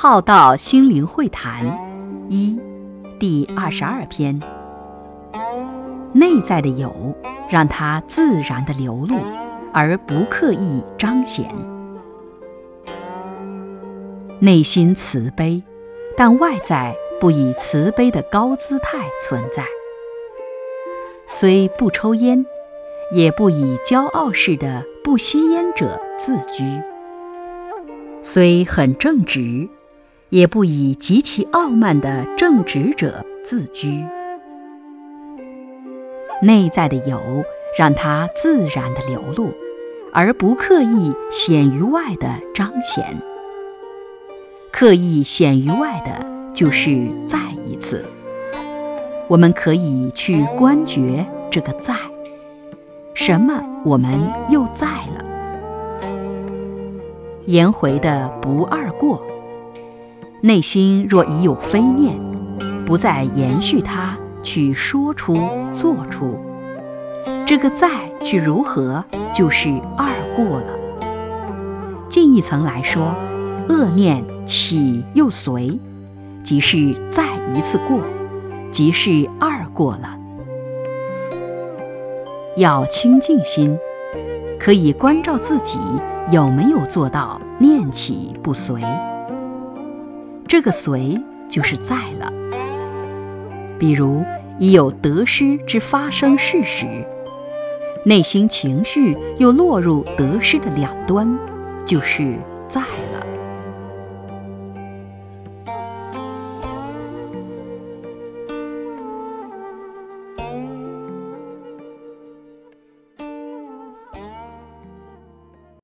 浩道心灵会谈一第二十二篇，内在的有，让它自然的流露，而不刻意彰显。内心慈悲，但外在不以慈悲的高姿态存在。虽不抽烟，也不以骄傲式的不吸烟者自居；虽很正直，也不以极其傲慢的正直者自居。内在的有，让它自然的流露，而不刻意显于外的彰显。刻意显于外的，就是再一次。我们可以去观觉这个在，什么我们又在了？颜回的不二过，内心若已有非念，不再延续它去说出做出，这个在去如何，就是二过了。进一层来说，恶念起又随，即是再一次过。即是二过了，要清净心，可以关照自己有没有做到念起不随。这个随就是在了。比如已有得失之发生事实，内心情绪又落入得失的两端，就是在了。